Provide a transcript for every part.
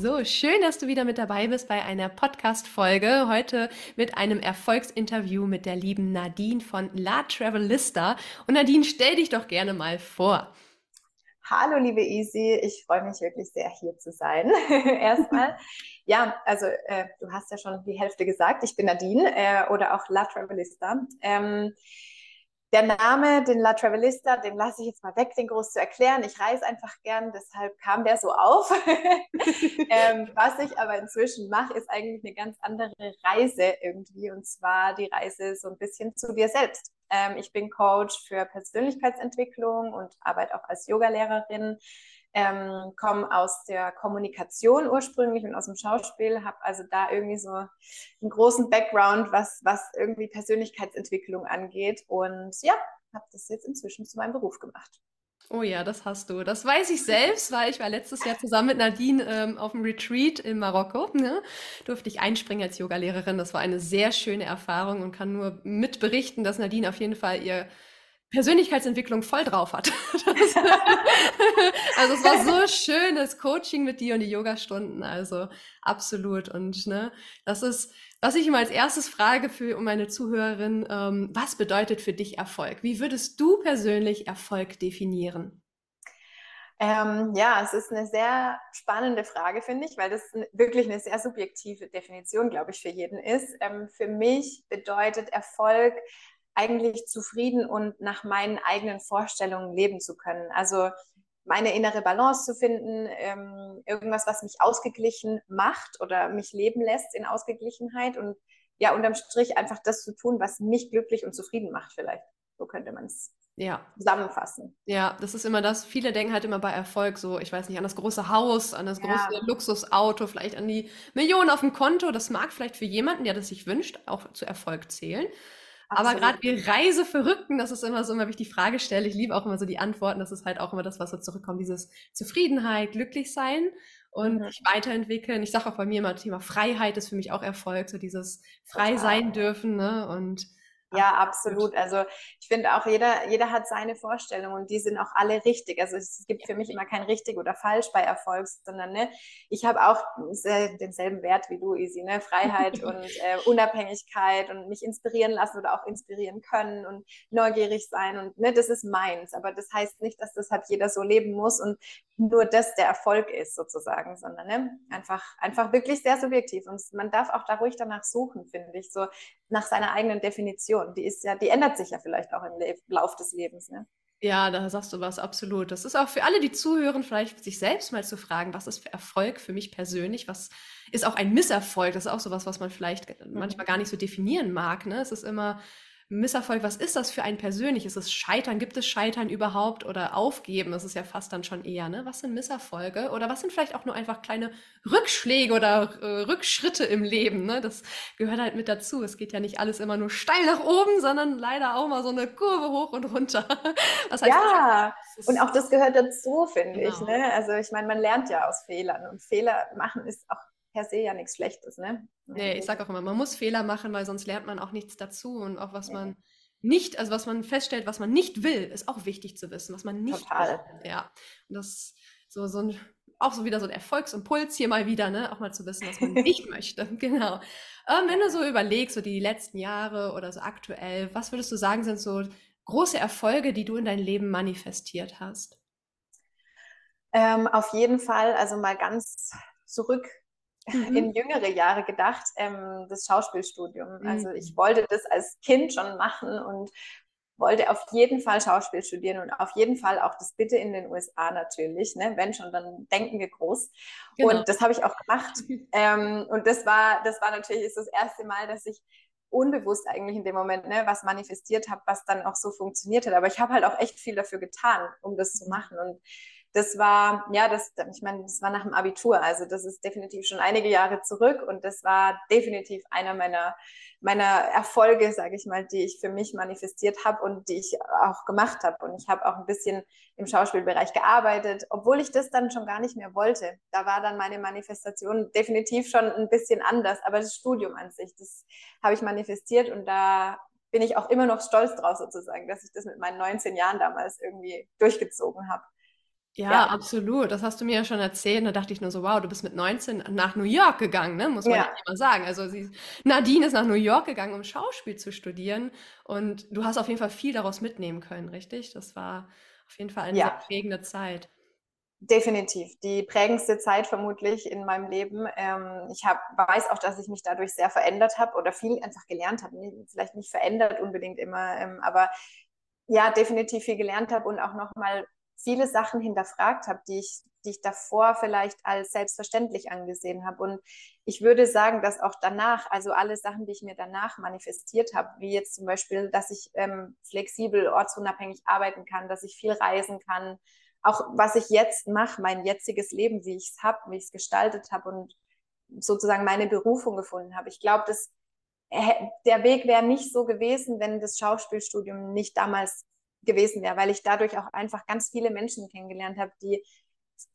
So, schön, dass du wieder mit dabei bist bei einer Podcast-Folge. Heute mit einem Erfolgsinterview mit der lieben Nadine von La Travelista. Und Nadine, stell dich doch gerne mal vor. Hallo, liebe Easy. Ich freue mich wirklich sehr, hier zu sein. Erstmal. Ja, also äh, du hast ja schon die Hälfte gesagt. Ich bin Nadine äh, oder auch La Travelista. Ähm, der Name, den La Travelista, den lasse ich jetzt mal weg, den groß zu erklären. Ich reise einfach gern, deshalb kam der so auf. ähm, was ich aber inzwischen mache, ist eigentlich eine ganz andere Reise irgendwie, und zwar die Reise so ein bisschen zu dir selbst. Ähm, ich bin Coach für Persönlichkeitsentwicklung und arbeite auch als Yogalehrerin ähm, komme aus der Kommunikation ursprünglich und aus dem Schauspiel, habe also da irgendwie so einen großen Background, was, was irgendwie Persönlichkeitsentwicklung angeht und ja, habe das jetzt inzwischen zu meinem Beruf gemacht. Oh ja, das hast du. Das weiß ich selbst, weil ich war letztes Jahr zusammen mit Nadine ähm, auf dem Retreat in Marokko. Ne? Durfte ich einspringen als Yogalehrerin. Das war eine sehr schöne Erfahrung und kann nur mitberichten, dass Nadine auf jeden Fall ihr Persönlichkeitsentwicklung voll drauf hat. also es war so schön, das Coaching mit dir und die Yogastunden, also absolut. Und ne, das ist, was ich immer als erstes frage für meine Zuhörerin, ähm, was bedeutet für dich Erfolg? Wie würdest du persönlich Erfolg definieren? Ähm, ja, es ist eine sehr spannende Frage, finde ich, weil das wirklich eine sehr subjektive Definition, glaube ich, für jeden ist. Ähm, für mich bedeutet Erfolg eigentlich zufrieden und nach meinen eigenen Vorstellungen leben zu können. Also meine innere Balance zu finden, ähm, irgendwas, was mich ausgeglichen macht oder mich leben lässt in Ausgeglichenheit und ja, unterm Strich einfach das zu tun, was mich glücklich und zufrieden macht vielleicht. So könnte man es ja. zusammenfassen. Ja, das ist immer das. Viele denken halt immer bei Erfolg so, ich weiß nicht, an das große Haus, an das große ja. Luxusauto, vielleicht an die Millionen auf dem Konto. Das mag vielleicht für jemanden, der das sich wünscht, auch zu Erfolg zählen. Aber gerade wir Reiseverrückten, das ist immer so, immer, wie ich die Frage stelle, ich liebe auch immer so die Antworten, das ist halt auch immer das, was so zurückkommt, dieses Zufriedenheit, glücklich sein und mhm. sich weiterentwickeln. Ich sage auch bei mir immer, Thema Freiheit ist für mich auch Erfolg, so dieses frei sein dürfen ne? und ja, absolut. Also ich finde auch, jeder, jeder hat seine Vorstellungen und die sind auch alle richtig. Also es gibt für mich immer kein richtig oder falsch bei Erfolg, sondern ne, ich habe auch denselben Wert wie du, Easy, ne? Freiheit und äh, Unabhängigkeit und mich inspirieren lassen oder auch inspirieren können und neugierig sein und ne, das ist meins. Aber das heißt nicht, dass das halt jeder so leben muss und nur das der Erfolg ist sozusagen, sondern ne, einfach, einfach wirklich sehr subjektiv. Und man darf auch da ruhig danach suchen, finde ich, so nach seiner eigenen Definition. Die ist ja, die ändert sich ja vielleicht auch im Le Lauf des Lebens. Ne? Ja, da sagst du was, absolut. Das ist auch für alle, die zuhören, vielleicht sich selbst mal zu fragen, was ist für Erfolg für mich persönlich? Was ist auch ein Misserfolg? Das ist auch sowas, was man vielleicht mhm. manchmal gar nicht so definieren mag. Ne? Es ist immer, Misserfolg, was ist das für ein persönlich? Ist es Scheitern? Gibt es Scheitern überhaupt oder Aufgeben? Das ist ja fast dann schon eher, ne? Was sind Misserfolge? Oder was sind vielleicht auch nur einfach kleine Rückschläge oder äh, Rückschritte im Leben, ne? Das gehört halt mit dazu. Es geht ja nicht alles immer nur steil nach oben, sondern leider auch mal so eine Kurve hoch und runter. Was heißt, ja, und auch das gehört dazu, finde genau. ich, ne? Also ich meine, man lernt ja aus Fehlern und Fehler machen ist auch per se ja nichts Schlechtes, ne? Nee, ich sage auch immer, man muss Fehler machen, weil sonst lernt man auch nichts dazu und auch was nee. man nicht, also was man feststellt, was man nicht will, ist auch wichtig zu wissen, was man nicht Total. will. Ja, und das so so ein auch so wieder so ein Erfolgsimpuls hier mal wieder, ne? Auch mal zu wissen, was man nicht möchte. Genau. Ähm, wenn du so überlegst, so die letzten Jahre oder so aktuell, was würdest du sagen, sind so große Erfolge, die du in dein Leben manifestiert hast? Ähm, auf jeden Fall, also mal ganz zurück mhm. in jüngere Jahre gedacht, ähm, das Schauspielstudium. Also mhm. Also ich wollte das als Kind schon machen und wollte auf jeden Fall Schauspiel studieren und auf jeden Fall auch das bitte in den USA natürlich. Ne? Wenn schon, dann denken wir groß. Genau. Und das habe ich auch gemacht. ähm, und das war, das war natürlich ist das erste Mal, dass ich unbewusst eigentlich in dem Moment ne, was manifestiert habe, was dann auch so funktioniert hat. Aber ich habe halt auch echt viel dafür getan, um das zu mhm. machen. Und das war, ja, das, ich meine, das war nach dem Abitur, also das ist definitiv schon einige Jahre zurück und das war definitiv einer meiner, meiner Erfolge, sage ich mal, die ich für mich manifestiert habe und die ich auch gemacht habe. Und ich habe auch ein bisschen im Schauspielbereich gearbeitet, obwohl ich das dann schon gar nicht mehr wollte. Da war dann meine Manifestation definitiv schon ein bisschen anders, aber das Studium an sich, das habe ich manifestiert und da bin ich auch immer noch stolz drauf sozusagen, dass ich das mit meinen 19 Jahren damals irgendwie durchgezogen habe. Ja, ja, absolut. Das hast du mir ja schon erzählt. Da dachte ich nur so, wow, du bist mit 19 nach New York gegangen, ne? muss man ja, mal sagen. Also sie, Nadine ist nach New York gegangen, um Schauspiel zu studieren. Und du hast auf jeden Fall viel daraus mitnehmen können, richtig? Das war auf jeden Fall eine ja. sehr prägende Zeit. Definitiv. Die prägendste Zeit vermutlich in meinem Leben. Ähm, ich hab, weiß auch, dass ich mich dadurch sehr verändert habe oder viel einfach gelernt habe. Vielleicht nicht verändert unbedingt immer, ähm, aber ja, definitiv viel gelernt habe und auch nochmal viele Sachen hinterfragt habe, die ich, die ich davor vielleicht als selbstverständlich angesehen habe. Und ich würde sagen, dass auch danach, also alle Sachen, die ich mir danach manifestiert habe, wie jetzt zum Beispiel, dass ich ähm, flexibel, ortsunabhängig arbeiten kann, dass ich viel reisen kann, auch was ich jetzt mache, mein jetziges Leben, wie ich es habe, wie ich es gestaltet habe und sozusagen meine Berufung gefunden habe. Ich glaube, dass der Weg wäre nicht so gewesen, wenn das Schauspielstudium nicht damals gewesen wäre, weil ich dadurch auch einfach ganz viele Menschen kennengelernt habe, die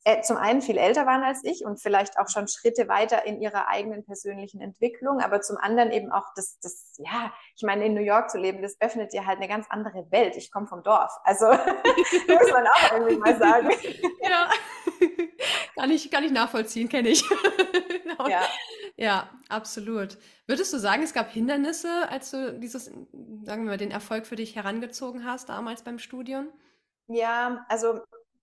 äh, zum einen viel älter waren als ich und vielleicht auch schon Schritte weiter in ihrer eigenen persönlichen Entwicklung, aber zum anderen eben auch das, das ja, ich meine, in New York zu leben, das öffnet dir halt eine ganz andere Welt. Ich komme vom Dorf, also muss man auch irgendwie mal sagen. Ja, kann ich, kann ich nachvollziehen, kenne ich. ja. ja, absolut. Würdest du sagen, es gab Hindernisse, als du dieses, sagen wir mal, den Erfolg für dich herangezogen hast, damals beim Studium? Ja, also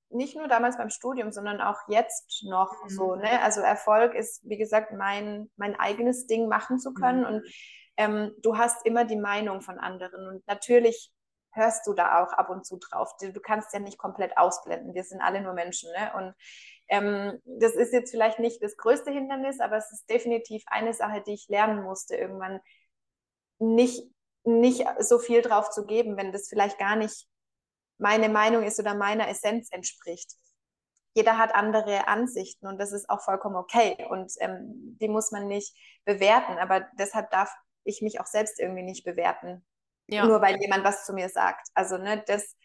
nicht nur damals beim Studium, sondern auch jetzt noch mhm. so. Ne? Also Erfolg ist, wie gesagt, mein, mein eigenes Ding machen zu können. Mhm. Und ähm, du hast immer die Meinung von anderen. Und natürlich hörst du da auch ab und zu drauf. Du kannst ja nicht komplett ausblenden. Wir sind alle nur Menschen. Ne? Und ähm, das ist jetzt vielleicht nicht das größte Hindernis, aber es ist definitiv eine Sache, die ich lernen musste, irgendwann nicht, nicht so viel drauf zu geben, wenn das vielleicht gar nicht meine Meinung ist oder meiner Essenz entspricht. Jeder hat andere Ansichten und das ist auch vollkommen okay und ähm, die muss man nicht bewerten, aber deshalb darf ich mich auch selbst irgendwie nicht bewerten, ja. nur weil jemand was zu mir sagt. Also ne, das,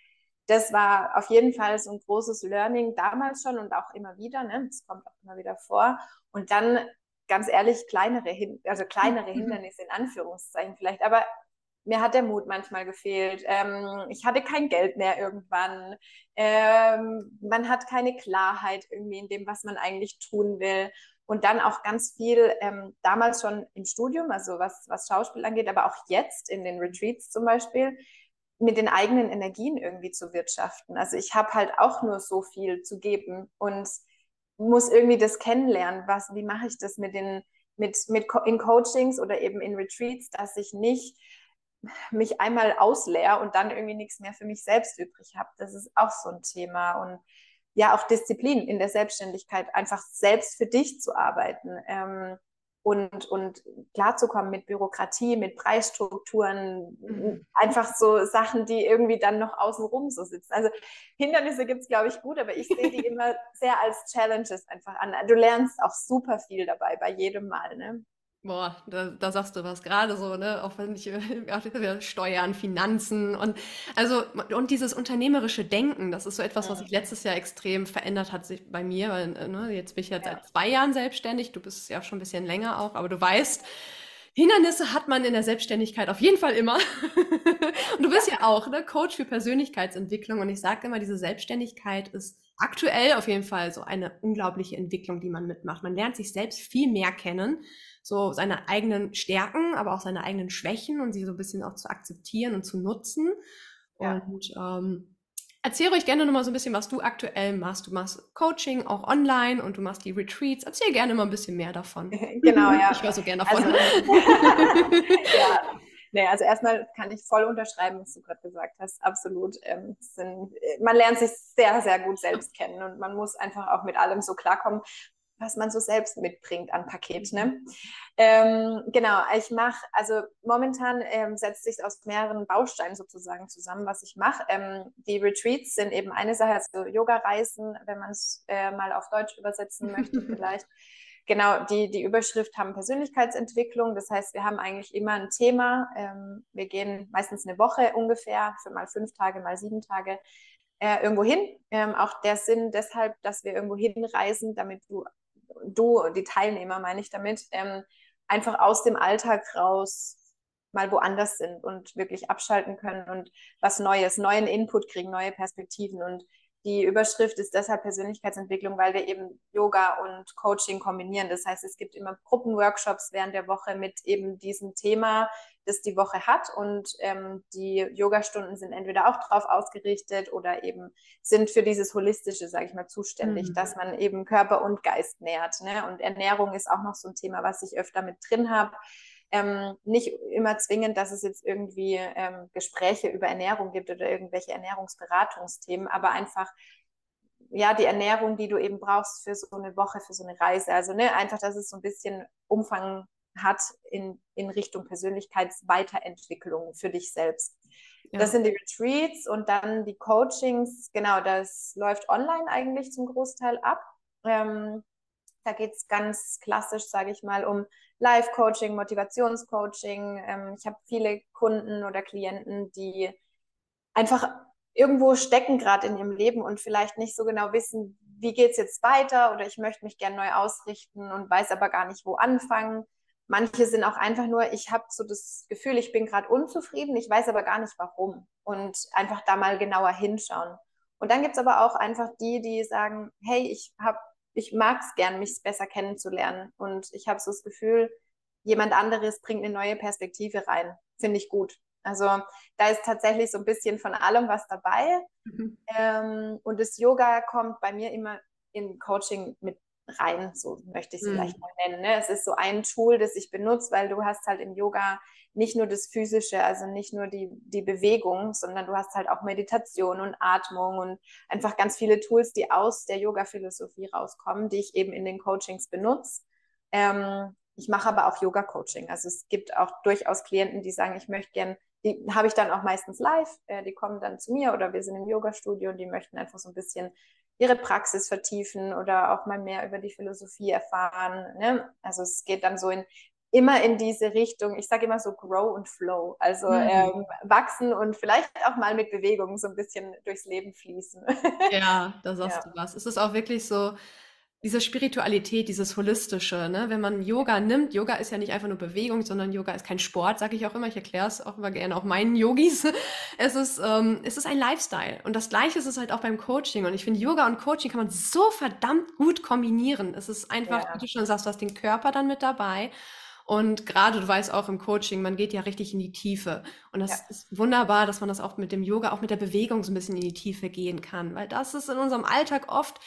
das war auf jeden Fall so ein großes Learning damals schon und auch immer wieder. Ne? Das kommt auch immer wieder vor. Und dann ganz ehrlich kleinere, also kleinere Hindernisse in Anführungszeichen vielleicht, aber mir hat der Mut manchmal gefehlt. Ähm, ich hatte kein Geld mehr irgendwann. Ähm, man hat keine Klarheit irgendwie in dem, was man eigentlich tun will. Und dann auch ganz viel ähm, damals schon im Studium, also was, was Schauspiel angeht, aber auch jetzt in den Retreats zum Beispiel, mit den eigenen Energien irgendwie zu wirtschaften. Also ich habe halt auch nur so viel zu geben und muss irgendwie das kennenlernen, was, wie mache ich das mit den, mit, mit in Coachings oder eben in Retreats, dass ich nicht mich einmal ausleer und dann irgendwie nichts mehr für mich selbst übrig habe. Das ist auch so ein Thema. Und ja, auch Disziplin in der Selbstständigkeit, einfach selbst für dich zu arbeiten. Ähm, und, und klarzukommen mit Bürokratie, mit Preisstrukturen, mhm. einfach so Sachen, die irgendwie dann noch außenrum so sitzen. Also Hindernisse gibt es, glaube ich, gut, aber ich sehe die immer sehr als Challenges einfach an. Du lernst auch super viel dabei bei jedem Mal. Ne? Boah, da, da sagst du was gerade so, ne? Auch wenn ich ja, Steuern, Finanzen und also und dieses unternehmerische Denken, das ist so etwas, was sich letztes Jahr extrem verändert hat sich bei mir, weil ne, jetzt bin ich jetzt ja. seit zwei Jahren selbstständig, du bist ja schon ein bisschen länger auch, aber du weißt, Hindernisse hat man in der Selbstständigkeit auf jeden Fall immer. und du bist ja auch ne, Coach für Persönlichkeitsentwicklung und ich sage immer, diese Selbstständigkeit ist aktuell auf jeden Fall so eine unglaubliche Entwicklung, die man mitmacht. Man lernt sich selbst viel mehr kennen so seine eigenen Stärken, aber auch seine eigenen Schwächen und sie so ein bisschen auch zu akzeptieren und zu nutzen. Ja. Und ähm, erzähl euch gerne nochmal so ein bisschen, was du aktuell machst. Du machst Coaching auch online und du machst die Retreats. Erzähl gerne mal ein bisschen mehr davon. Genau, ja. Ich höre so gerne davon. Also, ja. Nee, also erstmal kann ich voll unterschreiben, was du gerade gesagt hast. Absolut. Ähm, sind, man lernt sich sehr, sehr gut selbst kennen und man muss einfach auch mit allem so klarkommen was man so selbst mitbringt an Paket. Ne? Ähm, genau, ich mache, also momentan ähm, setzt sich aus mehreren Bausteinen sozusagen zusammen, was ich mache. Ähm, die Retreats sind eben eine Sache, also Yoga-Reisen, wenn man es äh, mal auf Deutsch übersetzen möchte vielleicht. Genau, die, die Überschrift haben Persönlichkeitsentwicklung. Das heißt, wir haben eigentlich immer ein Thema. Ähm, wir gehen meistens eine Woche ungefähr, für mal fünf Tage, mal sieben Tage äh, irgendwo hin. Ähm, auch der Sinn deshalb, dass wir irgendwo hinreisen, damit du, du die Teilnehmer meine ich damit, ähm, einfach aus dem Alltag raus mal woanders sind und wirklich abschalten können und was Neues, neuen Input kriegen, neue Perspektiven. Und die Überschrift ist deshalb Persönlichkeitsentwicklung, weil wir eben Yoga und Coaching kombinieren. Das heißt, es gibt immer Gruppenworkshops während der Woche mit eben diesem Thema, das die Woche hat. Und ähm, die Yogastunden sind entweder auch darauf ausgerichtet oder eben sind für dieses Holistische, sage ich mal, zuständig, mhm. dass man eben Körper und Geist nährt. Ne? Und Ernährung ist auch noch so ein Thema, was ich öfter mit drin habe. Ähm, nicht immer zwingend, dass es jetzt irgendwie ähm, Gespräche über Ernährung gibt oder irgendwelche Ernährungsberatungsthemen, aber einfach ja die Ernährung, die du eben brauchst für so eine Woche, für so eine Reise. Also ne, einfach, dass es so ein bisschen Umfang hat in, in Richtung Persönlichkeitsweiterentwicklung für dich selbst. Ja. Das sind die Retreats und dann die Coachings. Genau, das läuft online eigentlich zum Großteil ab. Ähm, da geht es ganz klassisch, sage ich mal, um Live-Coaching, Motivationscoaching. Ähm, ich habe viele Kunden oder Klienten, die einfach irgendwo stecken gerade in ihrem Leben und vielleicht nicht so genau wissen, wie geht es jetzt weiter oder ich möchte mich gerne neu ausrichten und weiß aber gar nicht, wo anfangen. Manche sind auch einfach nur, ich habe so das Gefühl, ich bin gerade unzufrieden, ich weiß aber gar nicht warum und einfach da mal genauer hinschauen. Und dann gibt es aber auch einfach die, die sagen, hey, ich habe ich mag es gern, mich besser kennenzulernen. Und ich habe so das Gefühl, jemand anderes bringt eine neue Perspektive rein. Finde ich gut. Also da ist tatsächlich so ein bisschen von allem was dabei. Mhm. Ähm, und das Yoga kommt bei mir immer in Coaching mit rein, so möchte ich es mhm. vielleicht mal nennen. Ne? Es ist so ein Tool, das ich benutze, weil du hast halt im Yoga nicht nur das Physische, also nicht nur die, die Bewegung, sondern du hast halt auch Meditation und Atmung und einfach ganz viele Tools, die aus der Yoga-Philosophie rauskommen, die ich eben in den Coachings benutze. Ähm, ich mache aber auch Yoga-Coaching. Also es gibt auch durchaus Klienten, die sagen, ich möchte gern, die habe ich dann auch meistens live, äh, die kommen dann zu mir oder wir sind im Yoga-Studio und die möchten einfach so ein bisschen ihre Praxis vertiefen oder auch mal mehr über die Philosophie erfahren. Ne? Also es geht dann so in immer in diese Richtung, ich sage immer so Grow und Flow, also mhm. ähm, wachsen und vielleicht auch mal mit Bewegung so ein bisschen durchs Leben fließen. Ja, da sagst ja. du was. Es ist auch wirklich so, diese Spiritualität, dieses Holistische, ne? wenn man Yoga nimmt, Yoga ist ja nicht einfach nur Bewegung, sondern Yoga ist kein Sport, sage ich auch immer, ich erkläre es auch immer gerne auch meinen Yogis. Es ist, ähm, es ist ein Lifestyle und das Gleiche ist es halt auch beim Coaching und ich finde, Yoga und Coaching kann man so verdammt gut kombinieren. Es ist einfach, ja. wie du schon sagst, du hast den Körper dann mit dabei und gerade, du weißt auch im Coaching, man geht ja richtig in die Tiefe. Und das ja. ist wunderbar, dass man das auch mit dem Yoga, auch mit der Bewegung so ein bisschen in die Tiefe gehen kann. Weil das ist in unserem Alltag oft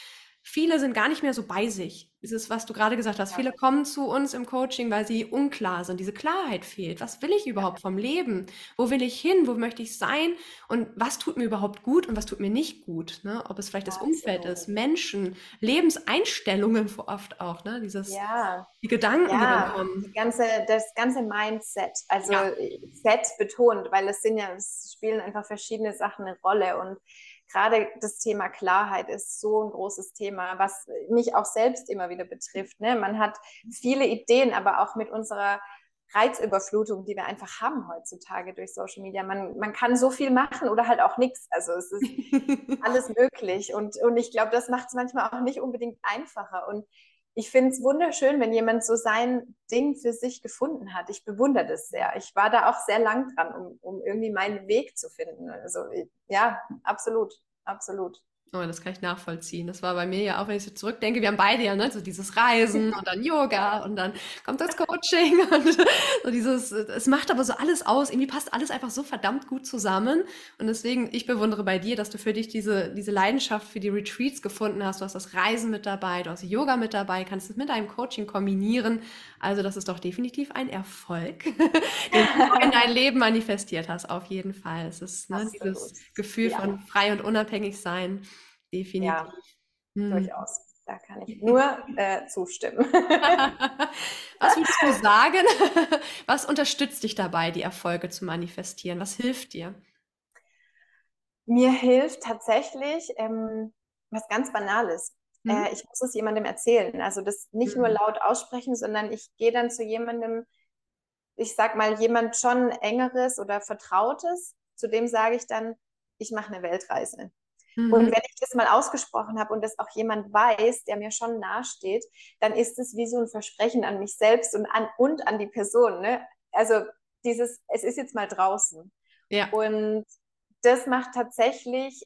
viele sind gar nicht mehr so bei sich. Dieses, was du gerade gesagt hast, ja. viele kommen zu uns im Coaching, weil sie unklar sind. Diese Klarheit fehlt. Was will ich überhaupt vom Leben? Wo will ich hin? Wo möchte ich sein? Und was tut mir überhaupt gut und was tut mir nicht gut? Ne? Ob es vielleicht ja, das Umfeld ist, Menschen, Lebenseinstellungen oft auch, ne? Dieses, ja. die Gedanken, ja, die kommen. Die ganze, das ganze Mindset, also Set betont, weil es sind ja, es spielen einfach verschiedene Sachen eine Rolle und gerade das Thema Klarheit ist so ein großes Thema, was mich auch selbst immer wieder betrifft. Ne? Man hat viele Ideen, aber auch mit unserer Reizüberflutung, die wir einfach haben heutzutage durch Social Media. Man, man kann so viel machen oder halt auch nichts. Also es ist alles möglich. Und, und ich glaube, das macht es manchmal auch nicht unbedingt einfacher. Und ich finde es wunderschön, wenn jemand so sein Ding für sich gefunden hat. Ich bewundere das sehr. Ich war da auch sehr lang dran, um, um irgendwie meinen Weg zu finden. Also ja, absolut, absolut. Oh, das kann ich nachvollziehen. Das war bei mir ja auch, wenn ich so zurückdenke, wir haben beide ja, ne, so dieses Reisen und dann Yoga und dann kommt das Coaching und so dieses, es macht aber so alles aus. Irgendwie passt alles einfach so verdammt gut zusammen. Und deswegen, ich bewundere bei dir, dass du für dich diese, diese Leidenschaft für die Retreats gefunden hast. Du hast das Reisen mit dabei, du hast Yoga mit dabei, kannst es mit deinem Coaching kombinieren. Also, das ist doch definitiv ein Erfolg, den du in dein Leben manifestiert hast, auf jeden Fall. Es ist ne, dieses Gefühl ja. von frei und unabhängig sein. Definitiv. Ja, hm. durchaus. Da kann ich nur äh, zustimmen. Was würdest du sagen? Was unterstützt dich dabei, die Erfolge zu manifestieren? Was hilft dir? Mir hilft tatsächlich ähm, was ganz Banales. Mhm. Äh, ich muss es jemandem erzählen. Also das nicht mhm. nur laut aussprechen, sondern ich gehe dann zu jemandem, ich sag mal, jemand schon engeres oder Vertrautes, zu dem sage ich dann, ich mache eine Weltreise. Mhm. Und wenn ich das mal ausgesprochen habe und das auch jemand weiß, der mir schon nahesteht, dann ist es wie so ein Versprechen an mich selbst und an, und an die Person. Ne? Also dieses, es ist jetzt mal draußen. Ja. Und das macht tatsächlich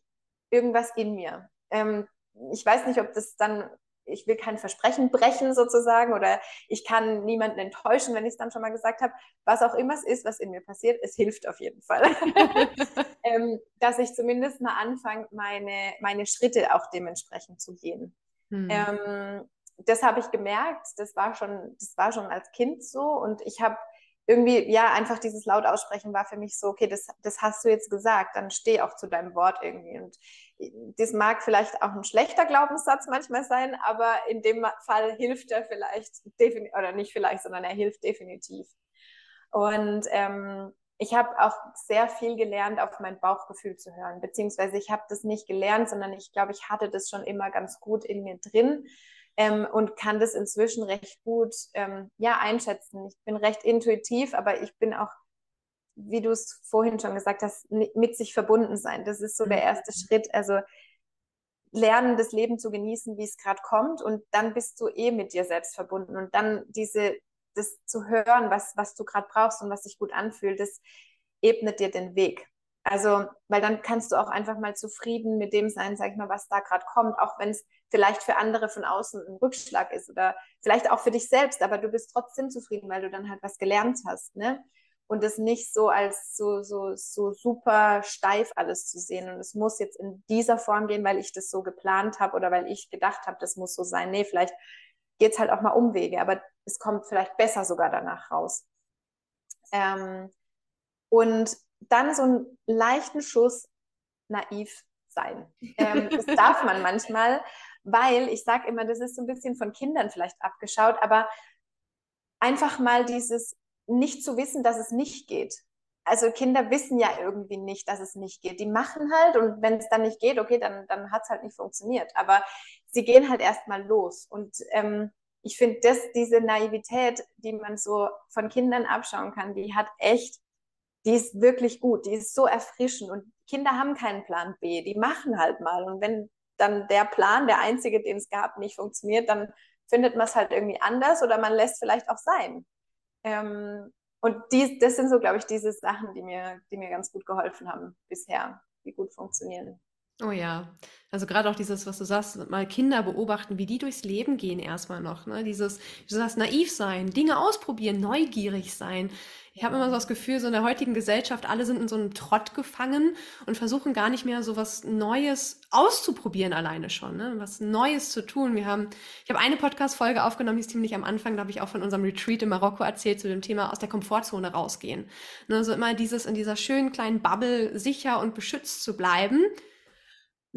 irgendwas in mir. Ähm, ich weiß nicht, ob das dann ich will kein Versprechen brechen sozusagen oder ich kann niemanden enttäuschen, wenn ich es dann schon mal gesagt habe. Was auch immer es ist, was in mir passiert, es hilft auf jeden Fall. ähm, dass ich zumindest mal anfange, meine, meine Schritte auch dementsprechend zu gehen. Hm. Ähm, das habe ich gemerkt, das war schon, das war schon als Kind so und ich habe irgendwie, ja, einfach dieses laut aussprechen war für mich so, okay, das, das hast du jetzt gesagt, dann steh auch zu deinem Wort irgendwie. Und das mag vielleicht auch ein schlechter Glaubenssatz manchmal sein, aber in dem Fall hilft er vielleicht, oder nicht vielleicht, sondern er hilft definitiv. Und ähm, ich habe auch sehr viel gelernt, auf mein Bauchgefühl zu hören, beziehungsweise ich habe das nicht gelernt, sondern ich glaube, ich hatte das schon immer ganz gut in mir drin ähm, und kann das inzwischen recht gut ähm, ja, einschätzen. Ich bin recht intuitiv, aber ich bin auch, wie du es vorhin schon gesagt hast, mit sich verbunden sein. Das ist so der mhm. erste Schritt. Also lernen, das Leben zu genießen, wie es gerade kommt und dann bist du eh mit dir selbst verbunden und dann diese, das zu hören, was, was du gerade brauchst und was sich gut anfühlt, das ebnet dir den Weg. Also, weil dann kannst du auch einfach mal zufrieden mit dem sein, sag ich mal, was da gerade kommt, auch wenn es vielleicht für andere von außen ein Rückschlag ist oder vielleicht auch für dich selbst, aber du bist trotzdem zufrieden, weil du dann halt was gelernt hast, ne? Und es nicht so als so, so, so super steif alles zu sehen. Und es muss jetzt in dieser Form gehen, weil ich das so geplant habe oder weil ich gedacht habe, das muss so sein. Nee, vielleicht geht es halt auch mal Umwege, aber es kommt vielleicht besser sogar danach raus. Ähm, und dann so einen leichten Schuss naiv sein. Ähm, das darf man manchmal, weil ich sage immer, das ist so ein bisschen von Kindern vielleicht abgeschaut, aber einfach mal dieses nicht zu wissen, dass es nicht geht. Also Kinder wissen ja irgendwie nicht, dass es nicht geht. Die machen halt und wenn es dann nicht geht, okay, dann, dann hat es halt nicht funktioniert. Aber sie gehen halt erstmal los. Und ähm, ich finde, diese Naivität, die man so von Kindern abschauen kann, die hat echt die ist wirklich gut, die ist so erfrischend und Kinder haben keinen Plan B, die machen halt mal und wenn dann der Plan, der einzige, den es gab, nicht funktioniert, dann findet man es halt irgendwie anders oder man lässt vielleicht auch sein. Ähm, und die, das sind so, glaube ich, diese Sachen, die mir, die mir ganz gut geholfen haben bisher, die gut funktionieren. Oh ja, also gerade auch dieses, was du sagst, mal Kinder beobachten, wie die durchs Leben gehen erstmal noch. Ne? Dieses, du sagst, naiv sein, Dinge ausprobieren, neugierig sein. Ich habe immer so das Gefühl, so in der heutigen Gesellschaft, alle sind in so einem Trott gefangen und versuchen gar nicht mehr so was Neues auszuprobieren alleine schon, ne? was Neues zu tun. Wir haben, ich habe eine Podcast-Folge aufgenommen, die ist ziemlich am Anfang, da habe ich auch von unserem Retreat in Marokko erzählt zu dem Thema aus der Komfortzone rausgehen. Ne? So immer dieses in dieser schönen kleinen Bubble sicher und beschützt zu bleiben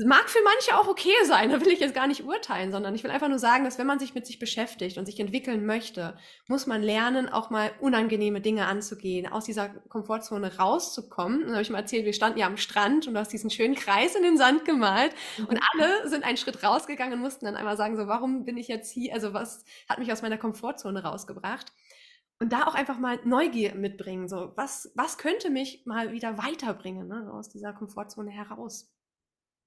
Mag für manche auch okay sein, da will ich jetzt gar nicht urteilen, sondern ich will einfach nur sagen, dass wenn man sich mit sich beschäftigt und sich entwickeln möchte, muss man lernen, auch mal unangenehme Dinge anzugehen, aus dieser Komfortzone rauszukommen. Und habe ich mal erzählt, wir standen ja am Strand und du hast diesen schönen Kreis in den Sand gemalt und mhm. alle sind einen Schritt rausgegangen und mussten dann einmal sagen, so, warum bin ich jetzt hier, also was hat mich aus meiner Komfortzone rausgebracht? Und da auch einfach mal Neugier mitbringen, so, was, was könnte mich mal wieder weiterbringen, ne, aus dieser Komfortzone heraus?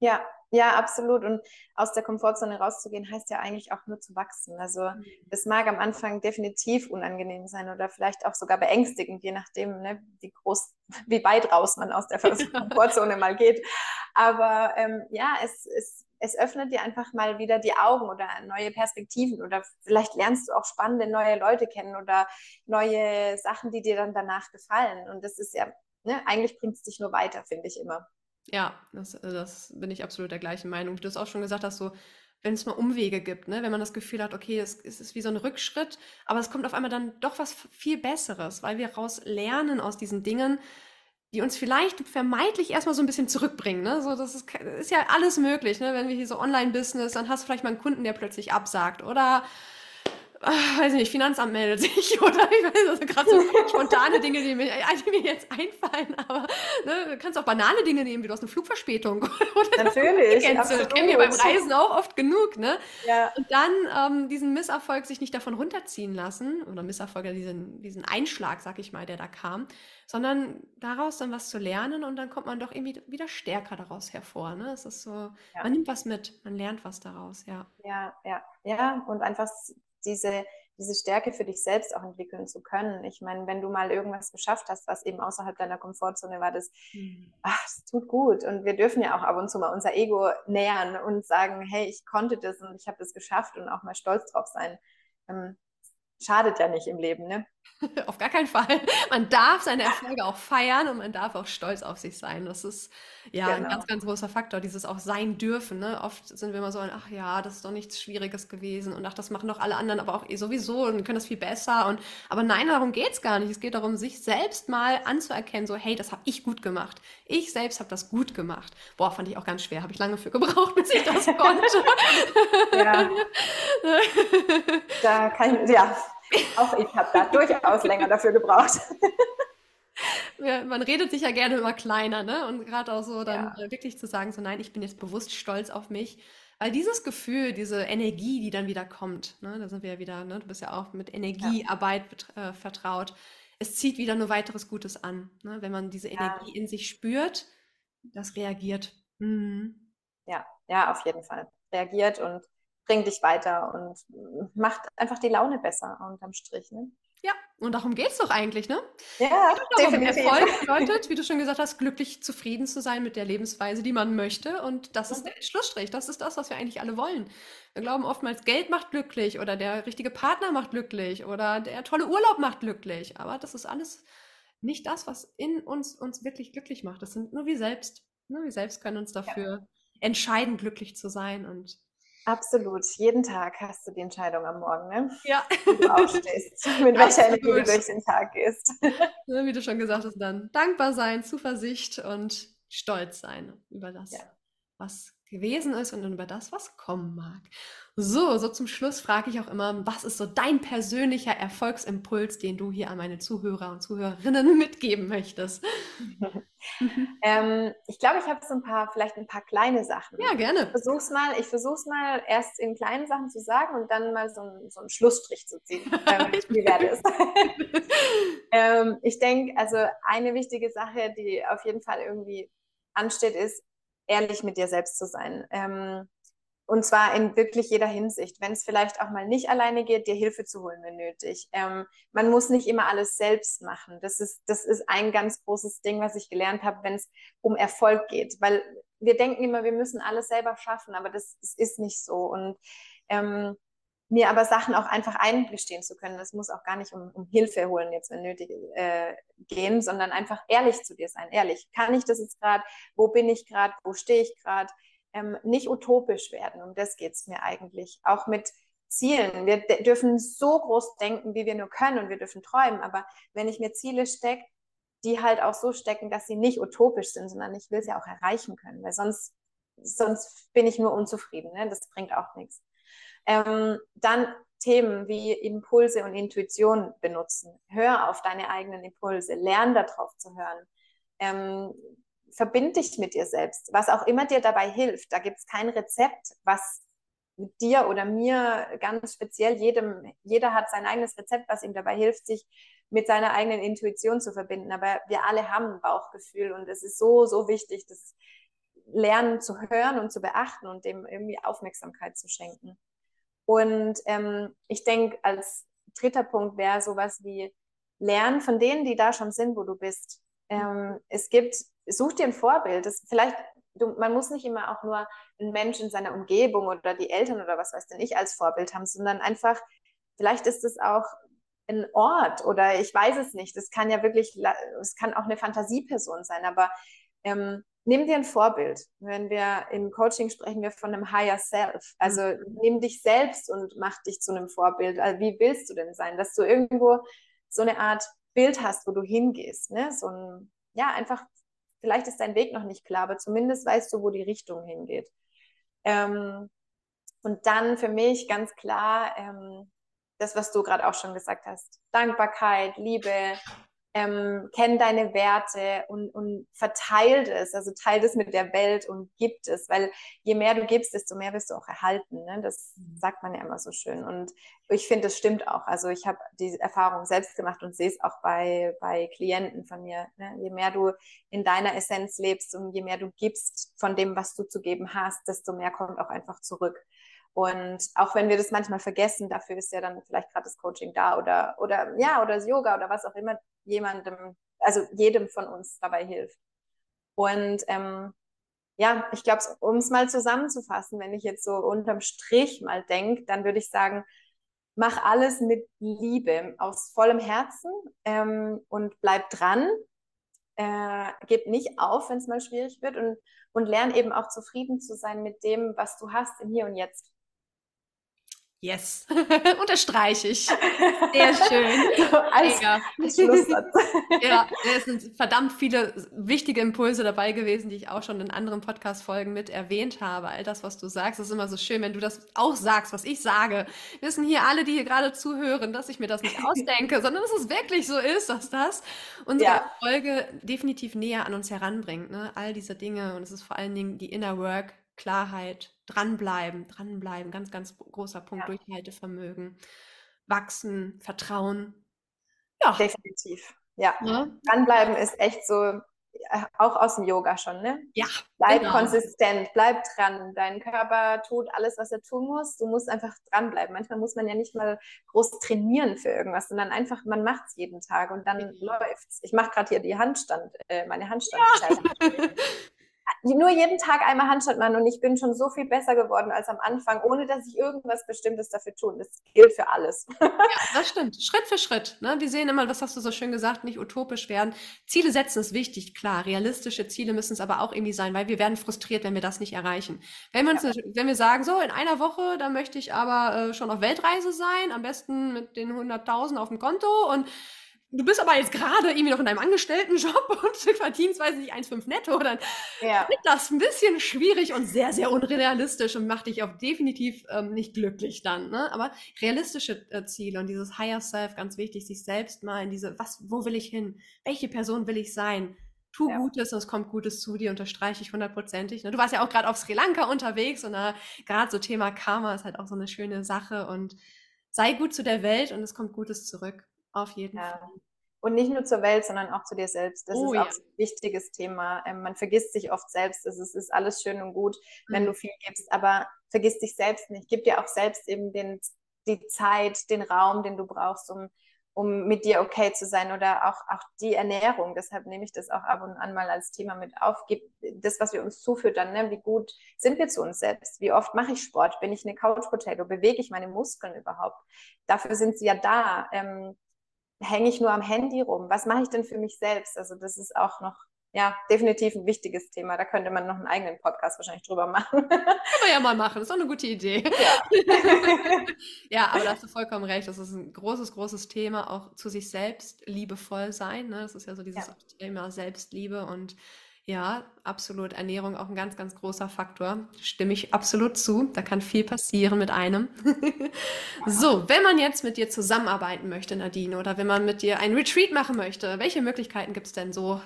Ja, ja, absolut. Und aus der Komfortzone rauszugehen, heißt ja eigentlich auch nur zu wachsen. Also mhm. es mag am Anfang definitiv unangenehm sein oder vielleicht auch sogar beängstigend, je nachdem, ne, wie groß, wie weit raus man aus der Komfortzone mal geht. Aber ähm, ja, es, es, es öffnet dir einfach mal wieder die Augen oder neue Perspektiven oder vielleicht lernst du auch spannende neue Leute kennen oder neue Sachen, die dir dann danach gefallen. Und das ist ja, ne, eigentlich bringt es dich nur weiter, finde ich immer. Ja, das, äh, das bin ich absolut der gleichen Meinung. Du hast auch schon gesagt, dass so, wenn es mal Umwege gibt, ne, wenn man das Gefühl hat, okay, es, es ist wie so ein Rückschritt, aber es kommt auf einmal dann doch was viel Besseres, weil wir raus lernen aus diesen Dingen, die uns vielleicht vermeintlich erstmal so ein bisschen zurückbringen. Ne? So, das ist, ist ja alles möglich. Ne? Wenn wir hier so Online-Business, dann hast du vielleicht mal einen Kunden, der plötzlich absagt. Oder ach, weiß nicht, Finanzamt meldet sich oder ich weiß also gerade so spontane Dinge, die mir, die mir jetzt einfallen, aber ne, du kannst auch banale Dinge nehmen, wie du hast eine Flugverspätung oder Natürlich, das kennen wir beim Reisen auch oft genug, ne? Ja. Und dann ähm, diesen Misserfolg sich nicht davon runterziehen lassen oder Misserfolg, diesen, diesen Einschlag, sag ich mal, der da kam, sondern daraus dann was zu lernen und dann kommt man doch irgendwie wieder stärker daraus hervor, ne? Es ist so, ja. man nimmt was mit, man lernt was daraus, ja. Ja, ja, ja und einfach diese, diese Stärke für dich selbst auch entwickeln zu können. Ich meine, wenn du mal irgendwas geschafft hast, was eben außerhalb deiner Komfortzone war, das, mhm. ach, das tut gut. Und wir dürfen ja auch ab und zu mal unser Ego nähern und sagen, hey, ich konnte das und ich habe das geschafft und auch mal stolz drauf sein. Ähm, schadet ja nicht im Leben, ne? Auf gar keinen Fall. Man darf seine Erfolge auch feiern und man darf auch stolz auf sich sein. Das ist ja genau. ein ganz, ganz großer Faktor, dieses auch sein dürfen. Ne? Oft sind wir immer so, ach ja, das ist doch nichts Schwieriges gewesen und ach, das machen doch alle anderen, aber auch eh sowieso und können das viel besser. Und aber nein, darum geht es gar nicht. Es geht darum, sich selbst mal anzuerkennen, so, hey, das habe ich gut gemacht. Ich selbst habe das gut gemacht. Boah, fand ich auch ganz schwer. Habe ich lange für gebraucht, bis ich das konnte. ja. da kann ich, ja, auch ich habe da durchaus länger dafür gebraucht. Ja, man redet sich ja gerne immer kleiner, ne? Und gerade auch so dann ja. wirklich zu sagen, so nein, ich bin jetzt bewusst stolz auf mich. Weil dieses Gefühl, diese Energie, die dann wieder kommt, ne, da sind wir ja wieder, ne, du bist ja auch mit Energiearbeit äh, vertraut, es zieht wieder nur weiteres Gutes an. Ne? Wenn man diese Energie in sich spürt, das reagiert. Mhm. Ja, ja, auf jeden Fall. Reagiert und bringt dich weiter und macht einfach die Laune besser unterm Strich. Ne? Ja, und darum geht es doch eigentlich, ne? Ja, definitiv. Erfolg bedeutet, wie du schon gesagt hast, glücklich, zufrieden zu sein mit der Lebensweise, die man möchte. Und das ist mhm. der Schlussstrich. Das ist das, was wir eigentlich alle wollen. Wir glauben oftmals, Geld macht glücklich oder der richtige Partner macht glücklich oder der tolle Urlaub macht glücklich. Aber das ist alles nicht das, was in uns uns wirklich glücklich macht. Das sind nur wir selbst. Nur wir selbst können uns dafür ja. entscheiden, glücklich zu sein und Absolut. Jeden Tag hast du die Entscheidung am Morgen, ne? Ja. Wie du aufstehst, mit welcher Energie du durch den Tag gehst. Wie du schon gesagt hast, dann dankbar sein, Zuversicht und stolz sein über das, ja. was gewesen ist und über das, was kommen mag. So, so zum Schluss frage ich auch immer, was ist so dein persönlicher Erfolgsimpuls, den du hier an meine Zuhörer und Zuhörerinnen mitgeben möchtest? ähm, ich glaube, ich habe so ein paar, vielleicht ein paar kleine Sachen. Ja, gerne. Ich versuch's mal, ich versuch's mal erst in kleinen Sachen zu sagen und dann mal so, ein, so einen Schlussstrich zu ziehen. Ähm, wie wäre das? ähm, ich denke, also eine wichtige Sache, die auf jeden Fall irgendwie ansteht, ist, ehrlich mit dir selbst zu sein. Ähm, und zwar in wirklich jeder Hinsicht. Wenn es vielleicht auch mal nicht alleine geht, dir Hilfe zu holen, wenn nötig. Ähm, man muss nicht immer alles selbst machen. Das ist, das ist ein ganz großes Ding, was ich gelernt habe, wenn es um Erfolg geht. Weil wir denken immer, wir müssen alles selber schaffen, aber das, das ist nicht so. Und ähm, mir aber Sachen auch einfach eingestehen zu können. Das muss auch gar nicht um, um Hilfe holen, jetzt wenn nötig äh, gehen, sondern einfach ehrlich zu dir sein. Ehrlich, kann ich das jetzt gerade? Wo bin ich gerade? Wo stehe ich gerade? Ähm, nicht utopisch werden. Um das geht es mir eigentlich. Auch mit Zielen. Wir dürfen so groß denken, wie wir nur können und wir dürfen träumen. Aber wenn ich mir Ziele stecke, die halt auch so stecken, dass sie nicht utopisch sind, sondern ich will sie auch erreichen können, weil sonst, sonst bin ich nur unzufrieden. Ne? Das bringt auch nichts. Ähm, dann Themen wie Impulse und Intuition benutzen. Hör auf deine eigenen Impulse, lern darauf zu hören. Ähm, verbind dich mit dir selbst, was auch immer dir dabei hilft. Da gibt es kein Rezept, was mit dir oder mir ganz speziell, jedem, jeder hat sein eigenes Rezept, was ihm dabei hilft, sich mit seiner eigenen Intuition zu verbinden. Aber wir alle haben ein Bauchgefühl und es ist so, so wichtig, das Lernen zu hören und zu beachten und dem irgendwie Aufmerksamkeit zu schenken. Und ähm, ich denke, als dritter Punkt wäre sowas wie Lernen von denen, die da schon sind, wo du bist. Ähm, es gibt, such dir ein Vorbild. Das vielleicht, du, man muss nicht immer auch nur einen Menschen in seiner Umgebung oder die Eltern oder was weiß denn ich als Vorbild haben, sondern einfach, vielleicht ist es auch ein Ort oder ich weiß es nicht. Das kann ja wirklich, es kann auch eine Fantasieperson sein, aber ähm, nimm dir ein Vorbild. Wenn wir im Coaching sprechen wir von einem Higher Self. Also mhm. nimm dich selbst und mach dich zu einem Vorbild. Also wie willst du denn sein? Dass du irgendwo so eine Art Bild hast, wo du hingehst. Ne? So ein, ja, einfach, vielleicht ist dein Weg noch nicht klar, aber zumindest weißt du, wo die Richtung hingeht. Ähm, und dann für mich ganz klar, ähm, das, was du gerade auch schon gesagt hast, Dankbarkeit, Liebe, ähm, kenn deine Werte und, und verteilt es, also teilt es mit der Welt und gibt es, weil je mehr du gibst, desto mehr wirst du auch erhalten. Ne? Das mhm. sagt man ja immer so schön. Und ich finde, das stimmt auch. Also ich habe diese Erfahrung selbst gemacht und sehe es auch bei, bei Klienten von mir. Ne? Je mehr du in deiner Essenz lebst und je mehr du gibst von dem, was du zu geben hast, desto mehr kommt auch einfach zurück. Und auch wenn wir das manchmal vergessen, dafür ist ja dann vielleicht gerade das Coaching da oder, oder ja, oder das Yoga oder was auch immer jemandem, also jedem von uns dabei hilft. Und ähm, ja, ich glaube, um es mal zusammenzufassen, wenn ich jetzt so unterm Strich mal denke, dann würde ich sagen, mach alles mit Liebe, aus vollem Herzen ähm, und bleib dran. Äh, gib nicht auf, wenn es mal schwierig wird und, und lern eben auch zufrieden zu sein mit dem, was du hast im Hier und Jetzt. Yes, unterstreiche ich. Sehr schön. Als Schlusssatz. ja, es sind verdammt viele wichtige Impulse dabei gewesen, die ich auch schon in anderen Podcast-Folgen mit erwähnt habe. All das, was du sagst, ist immer so schön, wenn du das auch sagst, was ich sage. Wissen hier alle, die hier gerade zuhören, dass ich mir das nicht ausdenke, sondern dass es wirklich so ist, dass das unsere ja. Folge definitiv näher an uns heranbringt. Ne? All diese Dinge und es ist vor allen Dingen die Inner Work, Klarheit, dranbleiben, dranbleiben, ganz, ganz großer Punkt, ja. Durchhaltevermögen, wachsen, Vertrauen. Ja. Definitiv. Ja. ja. Dranbleiben ist echt so, äh, auch aus dem Yoga schon, ne? Ja. Bleib genau. konsistent, bleib dran. Dein Körper tut alles, was er tun muss. Du musst einfach dranbleiben. Manchmal muss man ja nicht mal groß trainieren für irgendwas, sondern einfach, man macht es jeden Tag und dann mhm. läuft's. Ich mache gerade hier die Handstand, äh, meine Handstand. Ja. nur jeden Tag einmal Handstand machen und ich bin schon so viel besser geworden als am Anfang, ohne dass ich irgendwas Bestimmtes dafür tun. Das gilt für alles. ja, das stimmt. Schritt für Schritt. Ne? Wir sehen immer, das hast du so schön gesagt, nicht utopisch werden. Ziele setzen ist wichtig, klar. Realistische Ziele müssen es aber auch irgendwie sein, weil wir werden frustriert, wenn wir das nicht erreichen. Wenn wir, uns, ja. wenn wir sagen, so in einer Woche, dann möchte ich aber äh, schon auf Weltreise sein, am besten mit den 100.000 auf dem Konto und du bist aber jetzt gerade irgendwie noch in deinem Angestelltenjob und verdienst, weiß nicht, 1,5 netto, dann ja. wird das ein bisschen schwierig und sehr, sehr unrealistisch und macht dich auch definitiv ähm, nicht glücklich dann. Ne? Aber realistische äh, Ziele und dieses Higher Self, ganz wichtig, sich selbst mal in diese, was, wo will ich hin? Welche Person will ich sein? Tu ja. Gutes und es kommt Gutes zu dir, unterstreiche ich hundertprozentig. Ne? Du warst ja auch gerade auf Sri Lanka unterwegs und gerade so Thema Karma ist halt auch so eine schöne Sache und sei gut zu der Welt und es kommt Gutes zurück. Auf jeden ja. Fall. Und nicht nur zur Welt, sondern auch zu dir selbst. Das oh, ist auch ja. ein wichtiges Thema. Ähm, man vergisst sich oft selbst. Es ist, ist, alles schön und gut, mhm. wenn du viel gibst, aber vergiss dich selbst nicht. Gib dir auch selbst eben den, die Zeit, den Raum, den du brauchst, um, um mit dir okay zu sein oder auch, auch die Ernährung. Deshalb nehme ich das auch ab und an mal als Thema mit auf. Gib das, was wir uns zufüttern, ne? wie gut sind wir zu uns selbst? Wie oft mache ich Sport? Bin ich eine Couch Potato? Bewege ich meine Muskeln überhaupt? Dafür sind sie ja da. Ähm, hänge ich nur am Handy rum? Was mache ich denn für mich selbst? Also das ist auch noch, ja, definitiv ein wichtiges Thema. Da könnte man noch einen eigenen Podcast wahrscheinlich drüber machen. Kann man ja mal machen, das ist doch eine gute Idee. Ja. ja, aber da hast du vollkommen recht. Das ist ein großes, großes Thema, auch zu sich selbst liebevoll sein. Ne? Das ist ja so dieses ja. Thema Selbstliebe und ja, absolut. Ernährung auch ein ganz, ganz großer Faktor. Stimme ich absolut zu. Da kann viel passieren mit einem. so, wenn man jetzt mit dir zusammenarbeiten möchte, Nadine, oder wenn man mit dir ein Retreat machen möchte, welche Möglichkeiten gibt es denn so,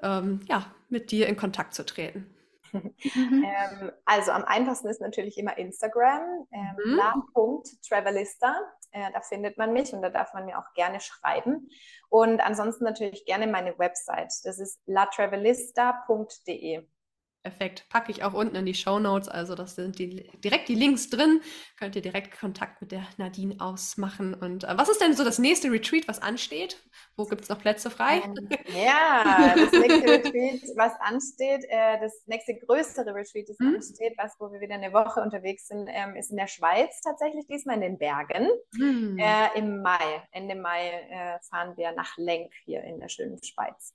ähm, ja, mit dir in Kontakt zu treten? Ähm, also am einfachsten ist natürlich immer Instagram, ähm, mhm. la.travelista. Äh, da findet man mich und da darf man mir auch gerne schreiben. Und ansonsten natürlich gerne meine Website. Das ist latravelista.de. Perfekt. Packe ich auch unten in die Show Notes. Also, das sind die, direkt die Links drin. Könnt ihr direkt Kontakt mit der Nadine ausmachen. Und äh, was ist denn so das nächste Retreat, was ansteht? Wo gibt es noch Plätze frei? Ähm, ja, das nächste Retreat, was ansteht, äh, das nächste größere Retreat, das hm? ansteht, was, wo wir wieder eine Woche unterwegs sind, ähm, ist in der Schweiz tatsächlich, diesmal in den Bergen. Hm. Äh, Im Mai, Ende Mai äh, fahren wir nach Lenk hier in der schönen Schweiz.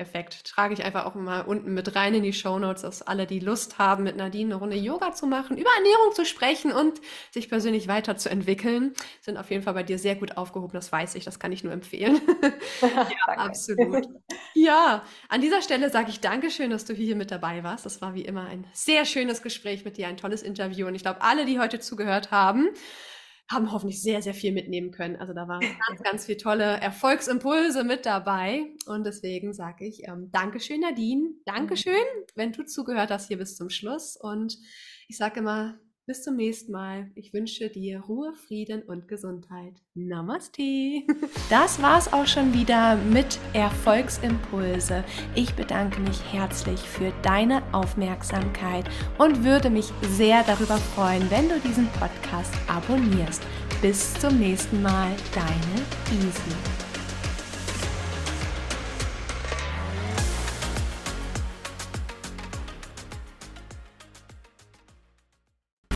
Perfekt. Trage ich einfach auch mal unten mit rein in die Show Notes, dass alle, die Lust haben, mit Nadine eine Runde Yoga zu machen, über Ernährung zu sprechen und sich persönlich weiterzuentwickeln, sind auf jeden Fall bei dir sehr gut aufgehoben. Das weiß ich, das kann ich nur empfehlen. ja, absolut. Ja, an dieser Stelle sage ich Dankeschön, dass du hier mit dabei warst. Das war wie immer ein sehr schönes Gespräch mit dir, ein tolles Interview. Und ich glaube, alle, die heute zugehört haben, haben hoffentlich sehr, sehr viel mitnehmen können. Also da waren ganz, ganz viele tolle Erfolgsimpulse mit dabei. Und deswegen sage ich ähm, Dankeschön, Nadine. Dankeschön, wenn du zugehört hast hier bis zum Schluss. Und ich sage immer, bis zum nächsten Mal. Ich wünsche dir Ruhe, Frieden und Gesundheit. Namaste. Das war's auch schon wieder mit Erfolgsimpulse. Ich bedanke mich herzlich für deine Aufmerksamkeit und würde mich sehr darüber freuen, wenn du diesen Podcast abonnierst. Bis zum nächsten Mal, deine Easy.